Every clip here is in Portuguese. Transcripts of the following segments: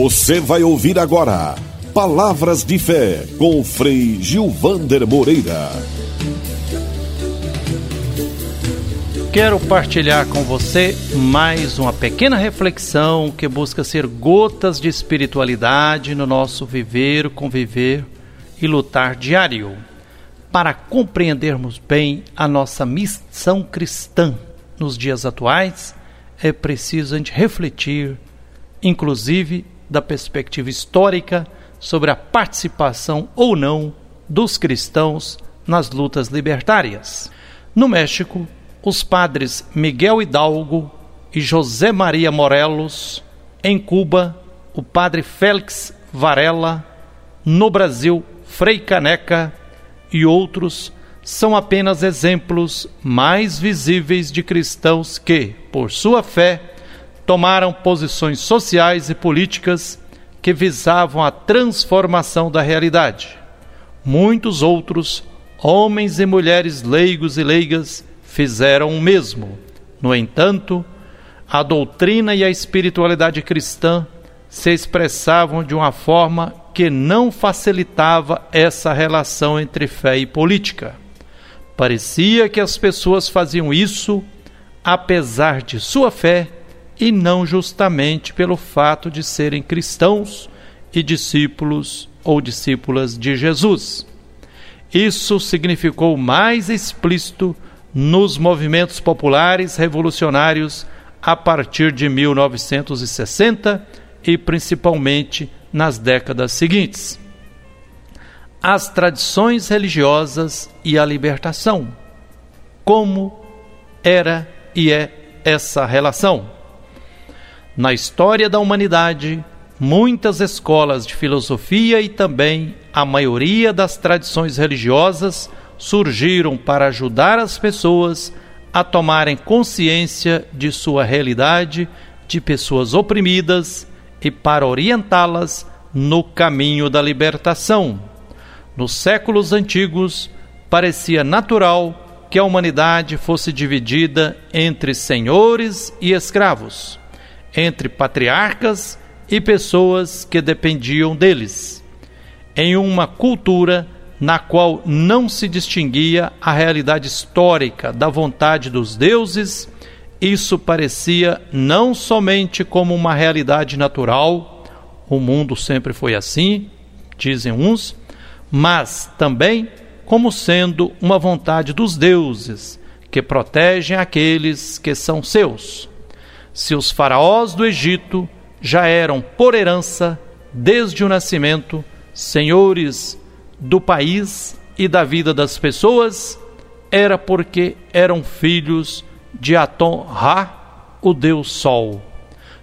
Você vai ouvir agora Palavras de Fé com Frei Gilvander Moreira. Quero partilhar com você mais uma pequena reflexão que busca ser gotas de espiritualidade no nosso viver, conviver e lutar diário, para compreendermos bem a nossa missão cristã nos dias atuais. É preciso a gente refletir, inclusive da perspectiva histórica, sobre a participação ou não dos cristãos nas lutas libertárias. No México, os padres Miguel Hidalgo e José Maria Morelos, em Cuba, o padre Félix Varela, no Brasil, Frei Caneca e outros são apenas exemplos mais visíveis de cristãos que, por sua fé, tomaram posições sociais e políticas que visavam a transformação da realidade. Muitos outros, homens e mulheres leigos e leigas, fizeram o mesmo. No entanto, a doutrina e a espiritualidade cristã se expressavam de uma forma que não facilitava essa relação entre fé e política. Parecia que as pessoas faziam isso apesar de sua fé e não justamente pelo fato de serem cristãos e discípulos ou discípulas de Jesus. Isso significou mais explícito nos movimentos populares revolucionários a partir de 1960 e principalmente nas décadas seguintes. As tradições religiosas e a libertação. Como era e é essa relação? Na história da humanidade, muitas escolas de filosofia e também a maioria das tradições religiosas surgiram para ajudar as pessoas a tomarem consciência de sua realidade de pessoas oprimidas e para orientá-las no caminho da libertação. Nos séculos antigos, parecia natural que a humanidade fosse dividida entre senhores e escravos entre patriarcas e pessoas que dependiam deles, em uma cultura na qual não se distinguia a realidade histórica da vontade dos deuses, isso parecia não somente como uma realidade natural, o mundo sempre foi assim, dizem uns, mas também como sendo uma vontade dos deuses que protegem aqueles que são seus se os faraós do Egito já eram, por herança, desde o nascimento, senhores do país e da vida das pessoas, era porque eram filhos de Atom-Ra, o deus Sol.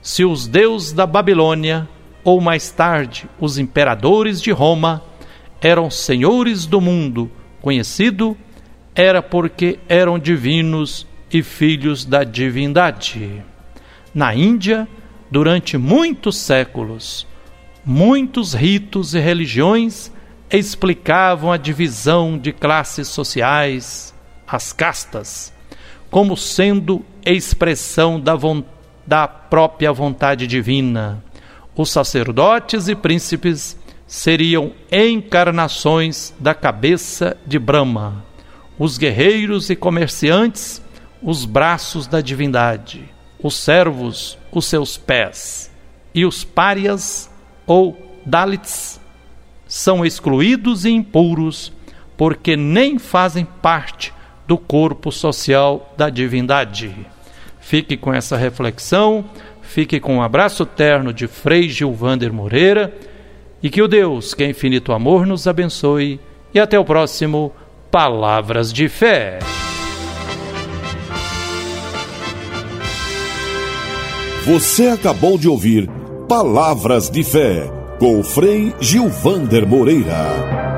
Se os deuses da Babilônia, ou mais tarde os imperadores de Roma, eram senhores do mundo conhecido, era porque eram divinos e filhos da divindade na Índia durante muitos séculos. Muitos ritos e religiões explicavam a divisão de classes sociais, as castas, como sendo expressão da, da própria vontade divina. Os sacerdotes e príncipes seriam encarnações da cabeça de Brahma, os guerreiros e comerciantes, os braços da divindade os servos os seus pés, e os párias ou dalits são excluídos e impuros porque nem fazem parte do corpo social da divindade. Fique com essa reflexão, fique com um abraço terno de Frei Gilvander Moreira e que o Deus, que é infinito amor, nos abençoe e até o próximo Palavras de Fé. Você acabou de ouvir Palavras de Fé com o Frei Gilvander Moreira.